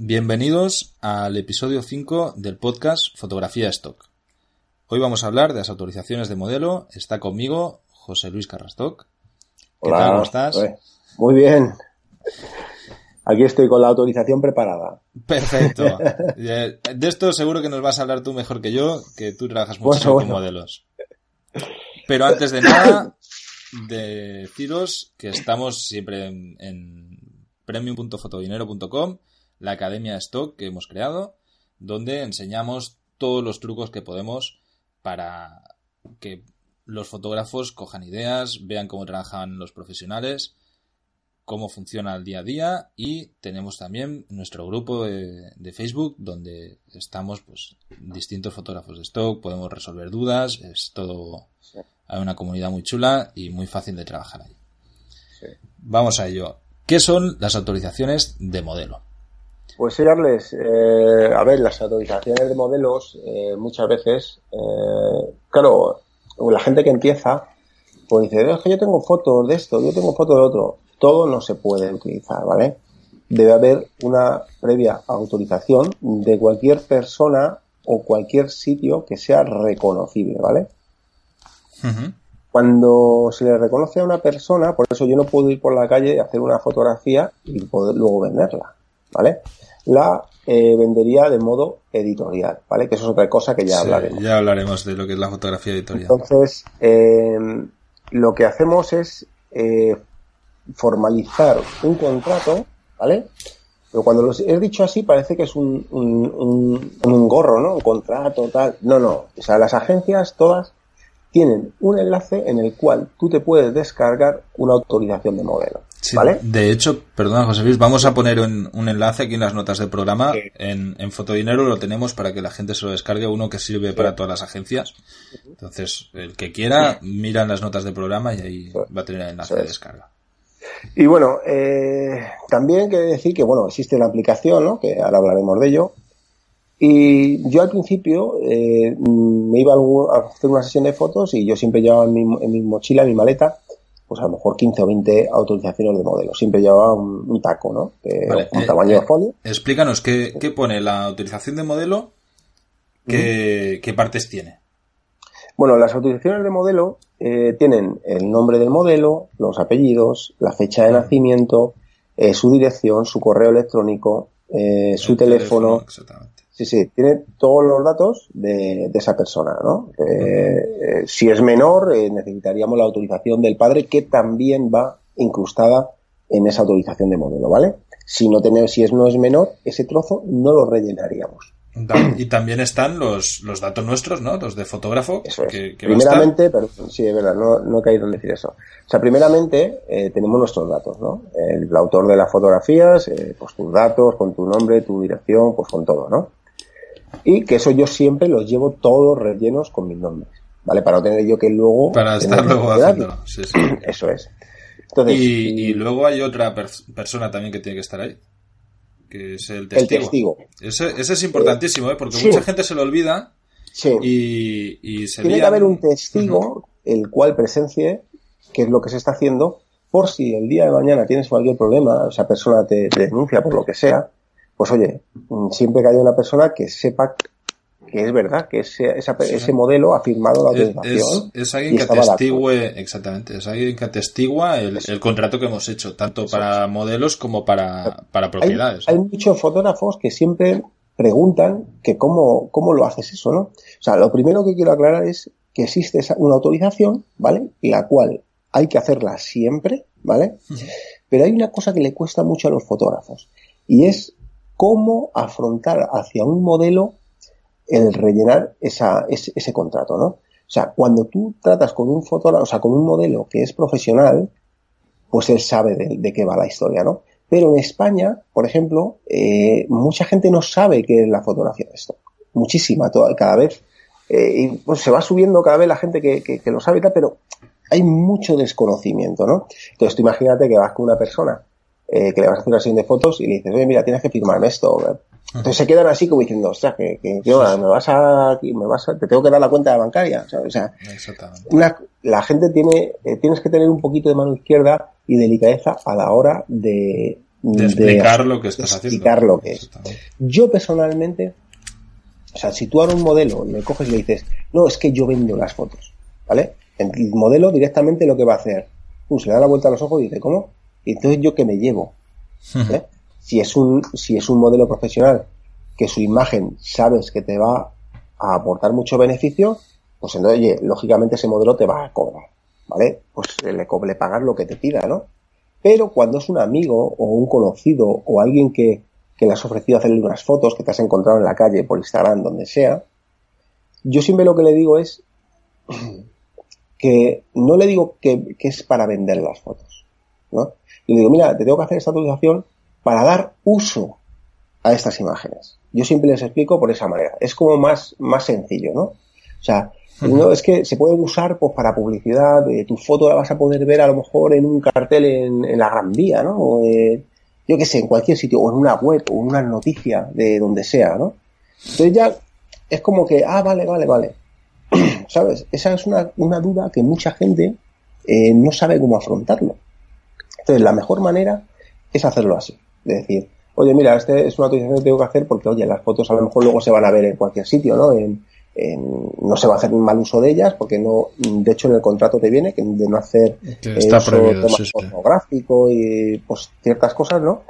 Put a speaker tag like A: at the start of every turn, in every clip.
A: Bienvenidos al episodio 5 del podcast Fotografía Stock. Hoy vamos a hablar de las autorizaciones de modelo. Está conmigo José Luis Carrastock.
B: ¿Qué tal? ¿Cómo estás? Muy bien. Aquí estoy con la autorización preparada.
A: Perfecto. De esto seguro que nos vas a hablar tú mejor que yo, que tú trabajas mucho con modelos. Pero antes de nada, deciros que estamos siempre en, premium.fotodinero.com, la academia de stock que hemos creado, donde enseñamos todos los trucos que podemos para que los fotógrafos cojan ideas, vean cómo trabajan los profesionales, cómo funciona el día a día y tenemos también nuestro grupo de, de, Facebook donde estamos pues distintos fotógrafos de stock, podemos resolver dudas, es todo hay una comunidad muy chula y muy fácil de trabajar ahí.
B: Sí.
A: Vamos a ello. ¿Qué son las autorizaciones de modelo?
B: Pues señores, eh, a ver, las autorizaciones de modelos eh, muchas veces, eh, claro, la gente que empieza, pues dice, es que yo tengo fotos de esto, yo tengo fotos de otro. Todo no se puede utilizar, ¿vale? Debe haber una previa autorización de cualquier persona o cualquier sitio que sea reconocible, ¿vale?
A: Uh -huh.
B: Cuando se le reconoce a una persona, por eso yo no puedo ir por la calle y hacer una fotografía y poder luego venderla, ¿vale? La eh, vendería de modo editorial, ¿vale? Que eso es otra cosa que ya
A: Sí,
B: hablaremos.
A: ya hablaremos de lo que es la fotografía editorial.
B: Entonces, eh, lo que hacemos es eh, formalizar un contrato, ¿vale? Pero cuando los he dicho así parece que es un, un, un, un gorro, ¿no? Un contrato, tal. No, no. O sea, las agencias todas tienen un enlace en el cual tú te puedes descargar una autorización de modelo.
A: Sí,
B: ¿Vale?
A: De hecho, perdona José Luis, vamos a poner un, un enlace aquí en las notas del programa.
B: Sí.
A: En, en Fotodinero lo tenemos para que la gente se lo descargue, uno que sirve para todas las agencias. Entonces, el que quiera, mira en las notas del programa y ahí va a tener el enlace de
B: es.
A: descarga.
B: Y bueno, eh, también quiere decir que, bueno, existe la aplicación, ¿no? Que ahora hablaremos de ello. Y yo al principio eh, me iba a hacer una sesión de fotos y yo siempre llevaba en mi, en mi mochila, en mi maleta, pues a lo mejor 15 o 20 autorizaciones de modelo. Siempre llevaba un, un taco, ¿no?
A: Vale,
B: un
A: eh,
B: tamaño
A: eh,
B: de folio.
A: Explícanos qué, qué pone la autorización de modelo, qué, qué partes tiene.
B: Bueno, las autorizaciones de modelo eh, tienen el nombre del modelo, los apellidos, la fecha de nacimiento, eh, su dirección, su correo electrónico, eh, su
A: El
B: teléfono.
A: Exactamente.
B: Sí, sí, tiene todos los datos de, de esa persona, ¿no? Eh, eh, si es menor, eh, necesitaríamos la autorización del padre que también va incrustada en esa autorización de modelo, ¿vale? Si no tenemos, si es no es menor, ese trozo no lo rellenaríamos.
A: Y también están los, los datos nuestros, ¿no? Los de fotógrafo.
B: Eso es.
A: que, que
B: primeramente, pero sí, es verdad, no, no he caído en decir eso. O sea, primeramente eh, tenemos nuestros datos, ¿no? El, autor de las fotografías, eh, pues tus datos, con tu nombre, tu dirección, pues con todo, ¿no? Y que eso yo siempre los llevo todos rellenos con mis nombres, ¿vale? Para no tener yo que luego...
A: Para estar luego
B: que
A: haciéndolo. Sí, sí.
B: Eso es. Entonces,
A: Y, y luego hay otra pers- persona también que tiene que estar ahí, que es el testigo.
B: el testigo.
A: Ese, ese es importantísimo, ¿eh? porque
B: Sí.
A: mucha gente se lo olvida
B: Sí.
A: y, y se
B: Tiene que haber un testigo el cual presencie qué es lo que se está haciendo por si el día de mañana tienes cualquier problema, esa persona te, te denuncia por lo que sea, pues oye, mm, siempre que haya una persona que sepa que es verdad, que ese, esa- ese modelo ha firmado la autorización.
A: es- es alguien que atestigue, exactamente, es alguien que atestigua el, el contrato que hemos hecho, tanto para modelos como para, para
B: Hay,
A: propiedades.
B: hay muchos fotógrafos que siempre preguntan que cómo, cómo lo haces eso, ¿no? O sea, lo primero que quiero aclarar es que existe una autorización, ¿vale? La cual hay que hacerla siempre, ¿vale? Pero hay una cosa que le cuesta mucho a los fotógrafos y es cómo afrontar hacia un modelo el rellenar ese, contrato, ¿no? O sea, cuando tú tratas con un fotógrafo, o sea, con un modelo que es profesional, pues él sabe de, qué va la historia, ¿no? Pero en España, por ejemplo, eh, mucha gente no sabe qué es la fotografía de esto. Muchísima, toda, cada vez. Eh, y pues se va subiendo cada vez la gente que, lo sabe pero hay mucho desconocimiento, ¿no? Entonces tú imagínate que vas con una persona eh, que le vas a hacer una sesión de fotos y le dices, oye, mira, tienes que firmarme esto. Entonces se quedan así como diciendo, ostras, que, que, me vas a, me vas a, te tengo que dar la cuenta bancaria. O sea, la gente tiene, eh, tienes que tener un poquito de mano izquierda y delicadeza a la hora de,
A: de explicar lo que estás
B: explicar lo que es. Yo personalmente, o sea, si tú ahora un modelo le coges y le dices, no, es que yo vendo las fotos, ¿vale? El modelo directamente lo que va a hacer, uh, se le da la vuelta a los ojos y dice, ¿cómo? Y entonces yo que me llevo. ¿Eh? si es un, si es un modelo profesional que su imagen sabes que te va a aportar mucho beneficio, pues entonces, oye, lógicamente ese modelo te va a cobrar, ¿vale? Pues le, le pagar lo que te pida, ¿no? Pero cuando es un amigo o un conocido o alguien que, que le has ofrecido hacerle unas fotos que te has encontrado en la calle, por Instagram, donde sea, yo siempre lo que le digo es que no le digo que, que es para vender las fotos, ¿no? Y le digo, mira, te tengo que hacer esta autorización para dar uso a estas imágenes. Yo siempre les explico por esa manera. Es como más, más sencillo, ¿no? O sea, no, es que se puede usar pues para publicidad, tu foto la vas a poder ver a lo mejor en un cartel en, la Gran Vía, ¿no? O yo qué sé, en cualquier sitio, o en una web, o en una noticia de donde sea, ¿no? Entonces ya es como que, ah, vale, vale, vale. ¿Sabes? Esa es una, una duda que mucha gente eh, no sabe cómo afrontarlo. Entonces, la mejor manera es hacerlo así de decir, oye, mira, este es una autorización que tengo que hacer porque, oye, las fotos a lo mejor luego se van a ver en cualquier sitio, ¿no? En, no se va a hacer un mal uso de ellas porque no, de hecho en el contrato te viene que de no hacer
A: está prohibido,
B: pornográfico y pues ciertas cosas, ¿no?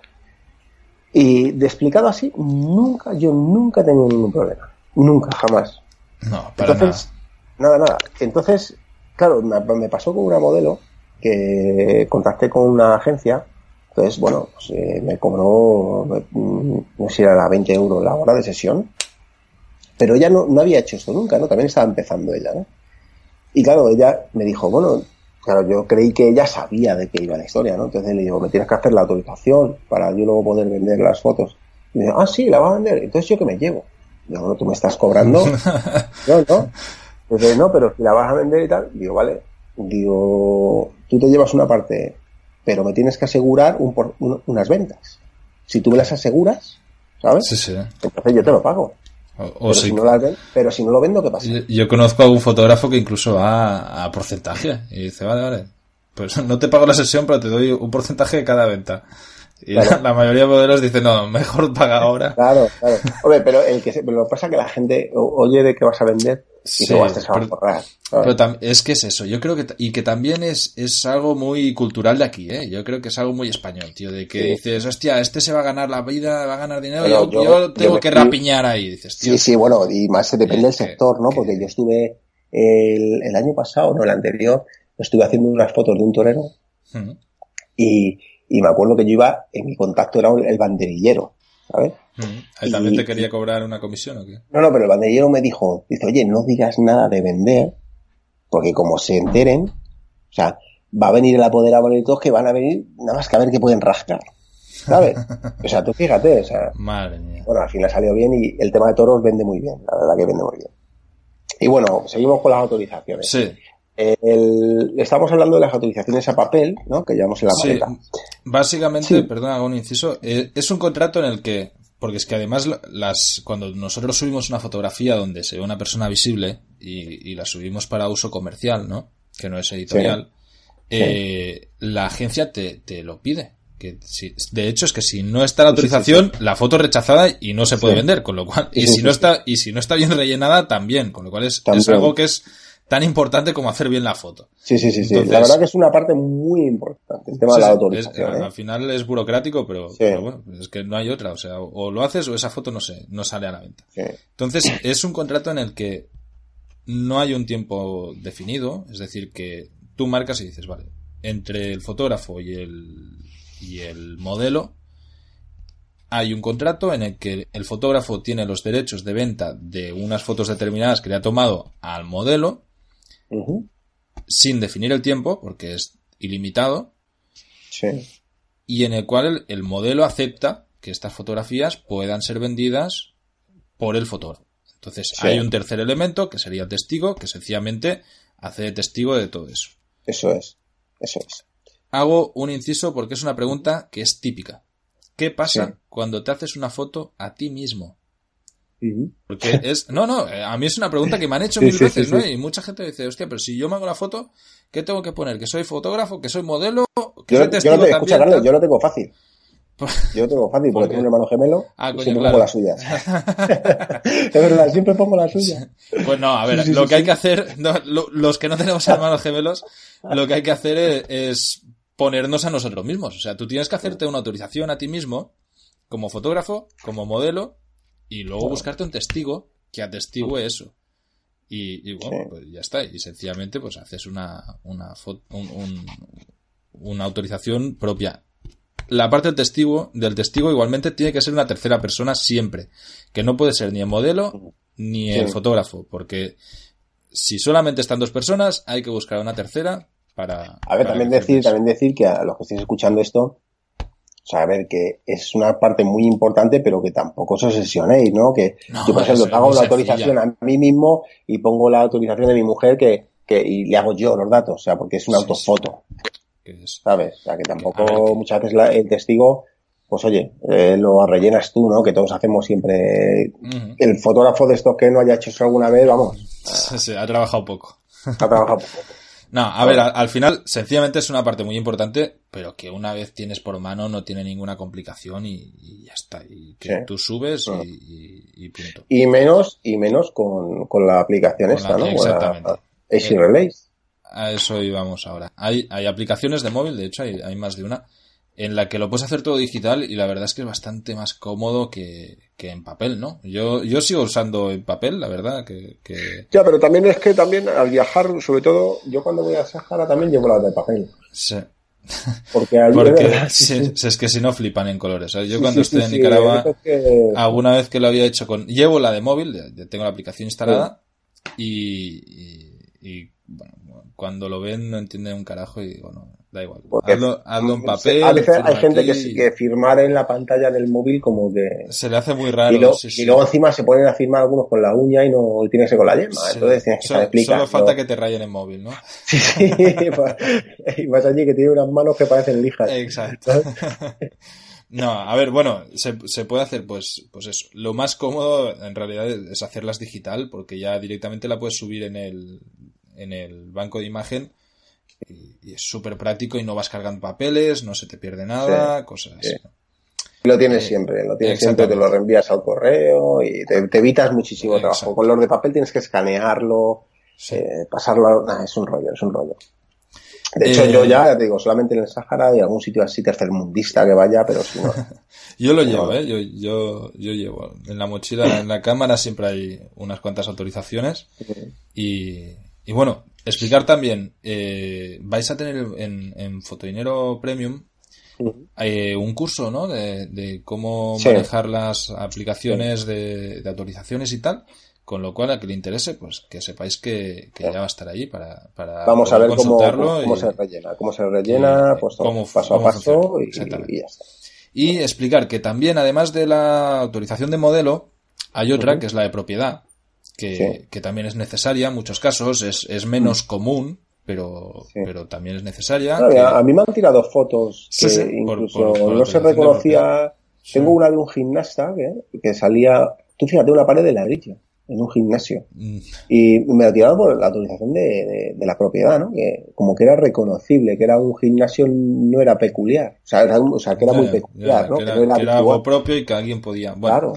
B: Y de explicado así, nunca, yo nunca he tenido ningún problema. Nunca, jamás.
A: No, para
B: Entonces, nada. Nada, Entonces, claro, me pasó con una modelo que contacté con una agencia entonces, bueno, pues, eh, me cobró, no sé si era 20 euros la hora de sesión, pero ella no, no había hecho esto nunca, ¿no? También estaba empezando ella, ¿no? Y claro, ella me dijo, bueno, claro, yo creí que ella sabía de qué iba la historia, ¿no? Entonces le digo, me tienes que hacer la autorización para yo luego poder vender las fotos. Y me dijo, ah, sí, la va a vender. Entonces yo que me llevo. Digo, bueno, tú me estás cobrando. no, no. Entonces, no, pero si la vas a vender y tal, digo, vale. Digo, tú te llevas una parte pero me tienes que asegurar un, por, unas ventas. Si tú me las aseguras, ¿sabes?
A: Sí, sí.
B: Entonces yo te lo pago. O, pero, si no pero si no lo vendo, ¿qué pasa?
A: Yo, conozco a un fotógrafo que incluso va a porcentaje y dice, vale, vale, pues no te pago la sesión, pero te doy un porcentaje de cada venta. Y la, mayoría de modelos dicen, no, mejor paga ahora.
B: Claro, claro. Hombre, pero el que lo que pasa es que la gente oye de que vas a vender y sí, vas a
A: pero, pero es que es eso, yo creo que, y que también es, es algo muy cultural de aquí, ¿eh? Yo creo que es algo muy español, tío, de que dices, hostia, este se va a ganar la vida, va a ganar dinero, yo, yo, tengo que rapiñar ahí, dices,
B: tío. Sí, sí, bueno, y más depende del sector, ¿no? Porque yo estuve el, el, año pasado, no, el anterior, estuve haciendo unas fotos de un torero y y me acuerdo que yo iba, en mi contacto era el banderillero, ¿sabes?
A: Mm. también te quería cobrar una comisión o qué?
B: No, no, pero el banderillero me dijo, dice, oye, no digas nada de vender, porque como se enteren, o sea, va a venir el apoderado y todos que van a venir nada más que a ver qué pueden rascar. ¿Sabes? O sea, tú fíjate, o sea.
A: Madre mía.
B: Bueno, al final salió bien y el tema de toros vende muy bien, la verdad que vende muy bien. Y bueno, seguimos con las autorizaciones.
A: Sí.
B: El, estamos hablando de las autorizaciones a papel, ¿no? Que llevamos en la sí,
A: Básicamente, perdona, hago un inciso, eh, es un contrato en el que, porque es que además las, cuando nosotros subimos una fotografía donde se ve una persona visible y, la subimos para uso comercial, ¿no? Que no es editorial, eh, la agencia te, te lo pide. Que si, de hecho es que si no está la autorización, la foto es rechazada y no se puede vender, con lo cual, y si no está, y si no está bien rellenada, también, con lo cual es, es algo que es, tan importante como hacer bien la foto.
B: Sí, sí, sí, sí. La verdad que es una parte muy importante, el tema de la autorización.
A: ¿eh? Al final es burocrático, pero, bueno, es que no hay otra. O sea, o lo haces o esa foto no, se, no sale a la venta. Entonces, es un contrato en el que no hay un tiempo definido, es decir, que tú marcas y dices, vale, entre el fotógrafo y el, y el modelo hay un contrato en el que el fotógrafo tiene los derechos de venta de unas fotos determinadas que le ha tomado al modelo sin definir el tiempo, porque es ilimitado, y en el cual el, modelo acepta que estas fotografías puedan ser vendidas por el fotógrafo. Entonces hay un tercer elemento que sería el testigo, que sencillamente hace de testigo de todo eso.
B: Eso es, eso es.
A: Hago un inciso porque es una pregunta que es típica. ¿Qué pasa cuando te haces una foto a ti mismo? Porque es. No, no, eh, a mí es una pregunta que me han hecho mil veces, ¿no? Y mucha gente dice, hostia, pero si yo me hago la foto, ¿qué tengo que poner? ¿Que soy fotógrafo? ¿Que soy modelo? ¿Que
B: yo,
A: soy testigo
B: yo, no te, yo lo tengo fácil. Yo lo tengo fácil porque tengo un hermano gemelo ah, y siempre pongo las suyas. es verdad, siempre pongo las suyas.
A: Pues no, a ver, lo que hay que hacer, los que no tenemos hermanos gemelos, lo que hay que hacer es, ponernos a nosotros mismos. O sea, tú tienes que hacerte una autorización a ti mismo como fotógrafo, como modelo, y luego buscarte un testigo que atestigue eso. Y, bueno, pues ya está. Y sencillamente, pues haces una, una, una autorización propia. La parte del testigo, del testigo igualmente tiene que ser una tercera persona siempre. Que no puede ser ni el modelo ni el fotógrafo. Porque si solamente están dos personas, hay que buscar una tercera para.
B: A ver, también decir, también decir que a los que estéis escuchando esto, o sea, a ver, que es una parte muy importante, pero que tampoco os obsesionéis, ¿no? Que yo, por ejemplo, hago la autorización a mí mismo y pongo la autorización de mi mujer que, que y le hago yo los datos, o sea, porque es una autofoto. ¿Sabes? O sea, que tampoco muchas veces el testigo, pues oye, eh, lo rellenas tú, ¿no? Que todos hacemos siempre. El fotógrafo de estos que no haya hecho eso alguna vez, vamos.
A: Sí, ha trabajado poco.
B: Ha trabajado poco.
A: No, a ver, al, final, sencillamente es una parte muy importante, pero que una vez tienes por mano no tiene ninguna complicación y, ya está. Y que tú subes y, punto.
B: Y menos, y menos con, la aplicación esta, ¿no?
A: Exactamente.
B: A,
A: a eso íbamos ahora. Hay, hay aplicaciones de móvil, de hecho, hay, hay más de una, en la que lo puedes hacer todo digital y la verdad es que es bastante más cómodo que, en papel, ¿no? Yo, yo sigo usando en papel, la verdad, que,
B: Ya, pero también es que también al viajar, sobre todo, yo cuando voy a Sahara también llevo la de papel.
A: Sí.
B: Porque,
A: es que si no flipan en colores. Yo cuando estoy en Nicaragua, alguna vez que lo había hecho con... Llevo la de móvil, tengo la aplicación instalada y, y, bueno, cuando lo ven no entienden un carajo y digo, no, da igual. hazlo, en papel.
B: A veces hay gente que, que firmar en la pantalla del móvil como que...
A: Se le hace muy raro.
B: Y, luego encima se ponen a firmar algunos con la uña y no tiene que ser con la yema. Entonces tienes que
A: explicar. Solo falta que te rayen el móvil, ¿no?
B: Sí, sí. Y vas allí que tiene unas manos que parecen lijas.
A: Exacto. No, a ver, bueno, se, se, puede hacer, pues, pues eso. Lo más cómodo en realidad es hacerlas digital, porque ya directamente la puedes subir en el, en el banco de imagen y, es súper práctico y no vas cargando papeles, no se te pierde nada, cosas así.
B: Lo tienes eh, siempre, lo tienes siempre, te lo reenvías al correo y te, evitas muchísimo trabajo. Con los de papel tienes que escanearlo, eh, pasarlo, es un rollo, es un rollo. De hecho, yo eh, ya, te digo, solamente en el Sahara y algún sitio así tercermundista que vaya, pero si no.
A: yo lo llevo, ¿eh? Yo, yo, yo llevo. En la mochila, en la cámara siempre hay unas cuantas autorizaciones y, y bueno, explicar también, eh, vais a tener en, en Fotodinero Premium eh, un curso, ¿no? De, cómo manejar las aplicaciones de, autorizaciones y tal. Con lo cual, a que le interese, pues que sepáis que, ya va a estar ahí para, para
B: Vamos a ver cómo, cómo se rellena, cómo se rellena, pues paso a paso y, y, ya está.
A: Y explicar que también, además de la autorización de modelo, hay otra que es la de propiedad, que, también es necesaria en muchos casos, es, es menos mm. común, pero, pero también es necesaria.
B: A mí me han tirado fotos que incluso no se reconocía. Tengo una de un gimnasta que, salía, tú fíjate, una pared de ladrillo en un gimnasio. Mm. Y me ha tirado por la autorización de, de, la propiedad, ¿no? Que como que era reconocible, que era un gimnasio, no era peculiar. O sea, o sea que era muy peculiar, ¿no?
A: Que era, algo propio y que alguien podía. claro.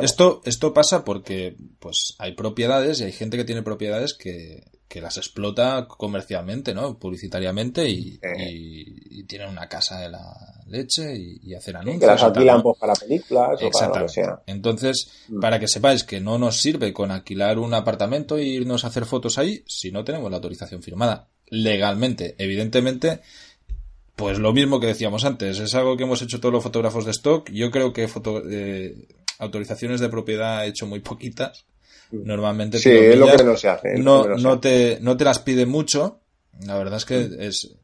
A: Esto, esto pasa porque pues hay propiedades y hay gente que tiene propiedades que, que las explota comercialmente, ¿no? Publicitariamente y, y, tienen una casa de la leche y, hacen anuncios.
B: que las alquilan pues, para películas o para lo que sea.
A: Entonces, mm. para que sepáis que no nos sirve con alquilar un apartamento e irnos a hacer fotos ahí si no tenemos la autorización firmada. Legalmente, evidentemente, pues lo mismo que decíamos antes, es algo que hemos hecho todos los fotógrafos de stock. Yo creo que foto, eh, autorizaciones de propiedad he hecho muy poquitas, Normalmente
B: sí, es lo que no se hace.
A: No, no, te, no te las pide mucho. La verdad es que es,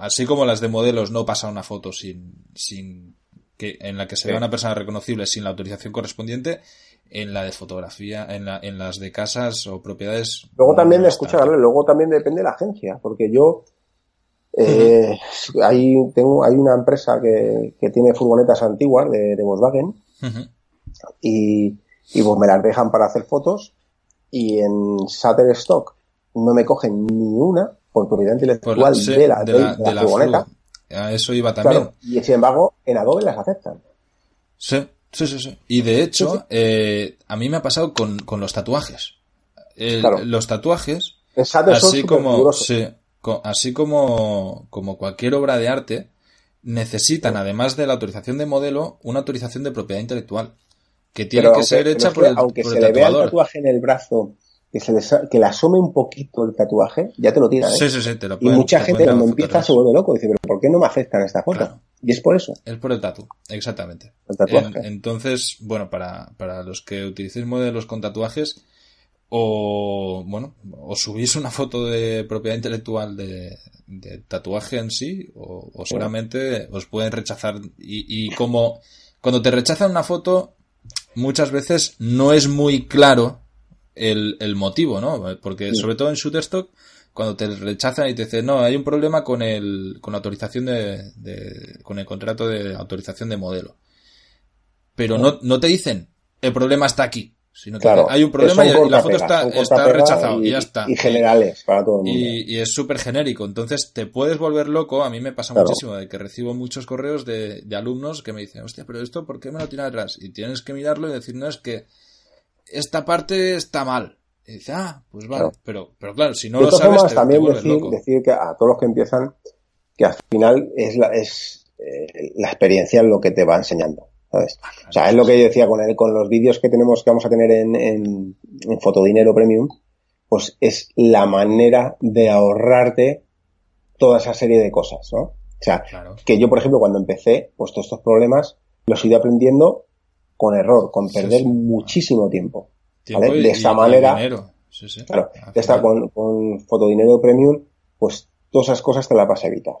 A: así como las de modelos no pasa una foto sin, sin que, en la que se vea una persona reconocible sin la autorización correspondiente, en la de fotografía, en, la, en las de casas o propiedades.
B: Luego también, escucha, luego también depende de la agencia, porque yo eh, hay, tengo, hay una empresa que, que tiene furgonetas antiguas de, de Volkswagen y, y pues me las dejan para hacer fotos y en Shutterstock no me cogen ni una por propiedad intelectual de, la, de, la, furgoneta.
A: A eso iba también.
B: y sin embargo, en Adobe las aceptan.
A: Sí, sí, sí. sí. Y de hecho, Eh, a mí me ha pasado con, con los tatuajes. Los tatuajes, así como, sí, así como, como cualquier obra de arte, necesitan, además de la autorización de modelo, una autorización de propiedad intelectual. Que tiene que ser hecha por el
B: Aunque se le vea el tatuaje en el brazo, que, se que le asome un poquito el tatuaje, ya te lo tira. ¿eh?
A: Sí, sí, sí, te lo
B: Y mucha gente cuando empieza se vuelve loco. Dice, pero ¿por qué no me aceptan esta foto? Y es por eso.
A: Es por el tatu, exactamente.
B: El tatuaje.
A: entonces, bueno, para, para los que utilicéis modelos con tatuajes, o bueno, o subís una foto de propiedad intelectual de, tatuaje en sí, o, seguramente os pueden rechazar. Y, como cuando te rechazan una foto, muchas veces no es muy claro el, el motivo, ¿no? Porque sobre todo en Shutterstock, cuando te rechazan y te dicen, no, hay un problema con el, con la autorización de, de con el contrato de autorización de modelo. Pero no, no te dicen, el problema está aquí claro, hay un problema y, la foto está, está rechazada y, ya está.
B: Y generales para todo el mundo.
A: Y, es súper genérico. Entonces te puedes volver loco. A mí me pasa muchísimo de que recibo muchos correos de, de, alumnos que me dicen, hostia, pero esto, ¿por qué me lo tiene atrás? Y tienes que mirarlo y decir, no, es que esta parte está mal. Y dice, ah, pues vale. Pero, pero claro, si no lo sabes, te,
B: también decir, decir que a todos los que empiezan, que al final es la, es, eh, la experiencia lo que te va enseñando. O sea, es lo que yo decía con, el, con los vídeos que tenemos, que vamos a tener en, en, en Fotodinero Premium, pues es la manera de ahorrarte toda esa serie de cosas, ¿no? O sea, que yo, por ejemplo, cuando empecé, pues todos estos problemas los he ido aprendiendo con error, con perder muchísimo tiempo. ¿vale? de esta manera, claro, de esta con, con Fotodinero Premium, pues todas esas cosas te las vas a evitar.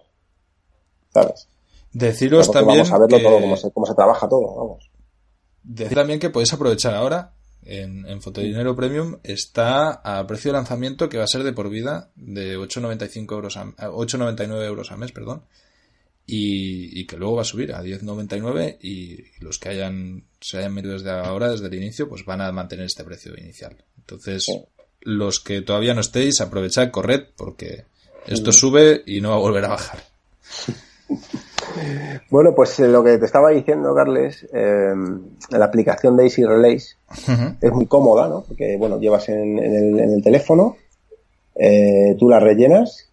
B: ¿Sabes?
A: Deciros también.
B: Vamos a verlo todo, cómo se, cómo se, trabaja todo, vamos.
A: Decir también que podéis aprovechar ahora. En, en Fotodinero Premium está a precio de lanzamiento que va a ser de por vida de 8,95 euros a, 8,99 euros al mes, perdón. Y, y, que luego va a subir a 10,99 y los que hayan se hayan metido desde ahora, desde el inicio, pues van a mantener este precio inicial. Entonces, los que todavía no estéis, aprovechad, corred, porque esto sube y no va a volver a bajar.
B: Bueno, pues eh, lo que te estaba diciendo, Carles, eh, la aplicación de Easy Relays es muy cómoda, ¿no? Porque, bueno, llevas en, el, teléfono, eh, tú la rellenas,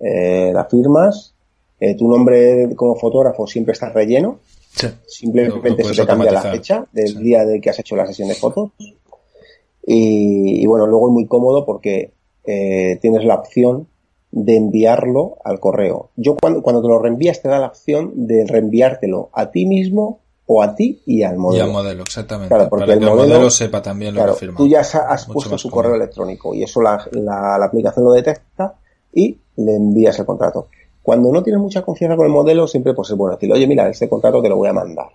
B: la firmas, tu nombre como fotógrafo siempre está relleno, simplemente se te cambia la fecha del día de que has hecho la sesión de fotos. Y, y bueno, luego es muy cómodo porque tienes la opción de enviarlo al correo. Yo cuando, cuando te lo reenvías te da la opción de reenviártelo a ti mismo o a ti y al modelo.
A: Y al modelo, exactamente. Claro, porque el, modelo, sepa también lo que
B: Tú ya has, puesto su correo electrónico y eso la, la, aplicación lo detecta y le envías el contrato. Cuando no tienes mucha confianza con el modelo, siempre pues es bueno decir, oye, mira, este contrato te lo voy a mandar.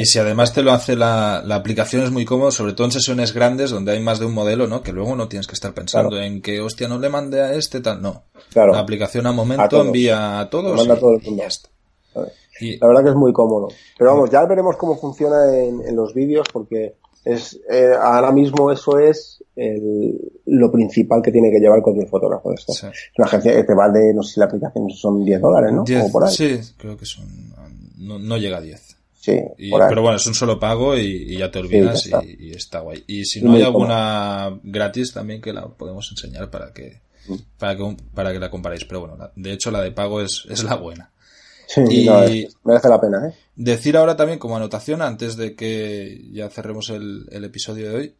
A: Y si además te lo hace la, la, aplicación es muy cómodo, sobre todo en sesiones grandes donde hay más de un modelo, ¿no? Que luego no tienes que estar pensando en que, hostia, no le mande a este tal, no. La aplicación a momento envía a todos.
B: Manda todo el mundo. Y La verdad que es muy cómodo. Pero vamos, ya veremos cómo funciona en, en los vídeos porque es eh, ahora mismo eso es el, lo principal que tiene que llevar cualquier fotógrafo de esto. Es una agencia que te vale, no sé si la aplicación son 10 dólares, ¿no?
A: Sí, creo que son no, llega a 10. Sí, pero bueno, es un solo pago y, ya te olvidas y, está. guay. Y si no hay alguna gratis también que la podemos enseñar para que, mm. para que, para que la comparéis. Pero bueno, de hecho la de pago es, es la buena.
B: Sí, y merece la pena, ¿eh?
A: Decir ahora también como anotación, antes de que ya cerremos el, el episodio de hoy,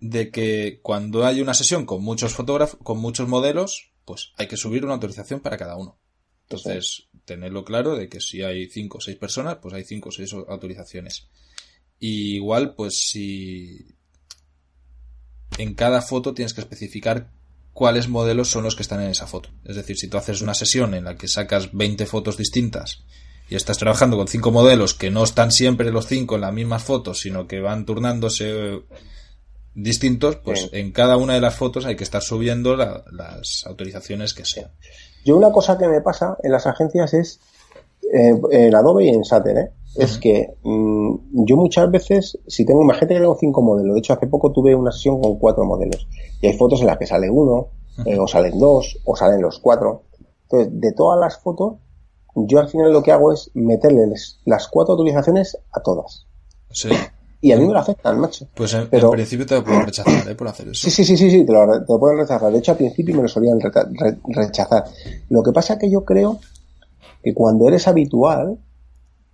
A: de que cuando hay una sesión con muchos fotógrafos, con muchos modelos, pues hay que subir una autorización para cada uno. Entonces, tenerlo claro de que si hay cinco o seis personas, pues hay cinco o seis autorizaciones. Y igual, pues si en cada foto tienes que especificar cuáles modelos son los que están en esa foto. Es decir, si tú haces una sesión en la que sacas 20 fotos distintas y estás trabajando con cinco modelos que no están siempre los cinco en las mismas fotos, sino que van turnándose distintos, pues en cada una de las fotos hay que estar subiendo las autorizaciones que sean.
B: Yo una cosa que me pasa en las agencias es, eh, en Adobe y en Sater, ¿eh? es que mm, yo muchas veces, si tengo, imagínate que tengo cinco modelos, de hecho hace poco tuve una sesión con cuatro modelos, y hay fotos en las que sale uno, eh, o salen dos, o salen los cuatro. Entonces, de todas las fotos, yo al final lo que hago es meterles las cuatro autorizaciones a todas.
A: Sí.
B: Y a mí me lo afectan, macho.
A: Pues en, principio te lo pueden rechazar, ¿eh? Por hacer eso.
B: Sí, sí, sí, sí, sí te, lo, te pueden rechazar. De hecho, al principio me lo solían rechazar. Lo que pasa es que yo creo que cuando eres habitual...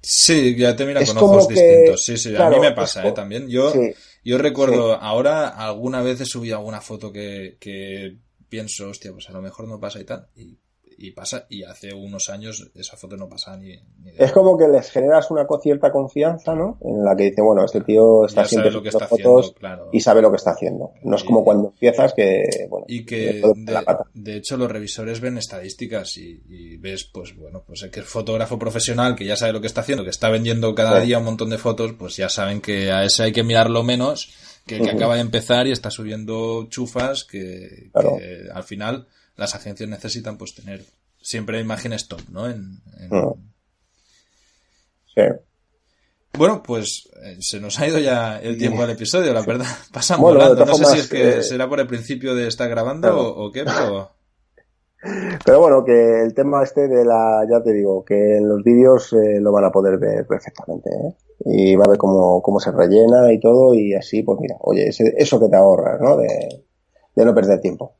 A: Sí, ya te mira con ojos distintos. Sí, sí, a mí me pasa, ¿eh? También. Yo, yo recuerdo, ahora alguna vez he subido alguna foto que, que pienso, hostia, pues a lo mejor no pasa y tal. Y y pasa, y hace unos años esa foto no pasaba ni,
B: Es como que les generas una cierta confianza, ¿no? En la que dice, bueno, este tío está siempre
A: lo que está fotos claro.
B: y sabe lo que está haciendo. No es como cuando empiezas que, bueno,
A: y que de, hecho los revisores ven estadísticas y, ves, pues bueno, pues el que es fotógrafo profesional que ya sabe lo que está haciendo, que está vendiendo cada día un montón de fotos, pues ya saben que a ese hay que mirarlo menos que acaba de empezar y está subiendo chufas que al final las agencias necesitan pues tener siempre imágenes top, ¿no? En.
B: Sí.
A: Bueno, pues eh, se nos ha ido ya el tiempo del episodio, la verdad. Pasamos volando. No sé si es que eh, será por el principio de estar grabando o, qué, pero...
B: Pero bueno, que el tema este de la, ya te digo, que en los vídeos eh, lo van a poder ver perfectamente, ¿eh? Y va a ver cómo, cómo se rellena y todo, y así, pues mira, oye, eso que te ahorras, ¿no? De, de no perder tiempo.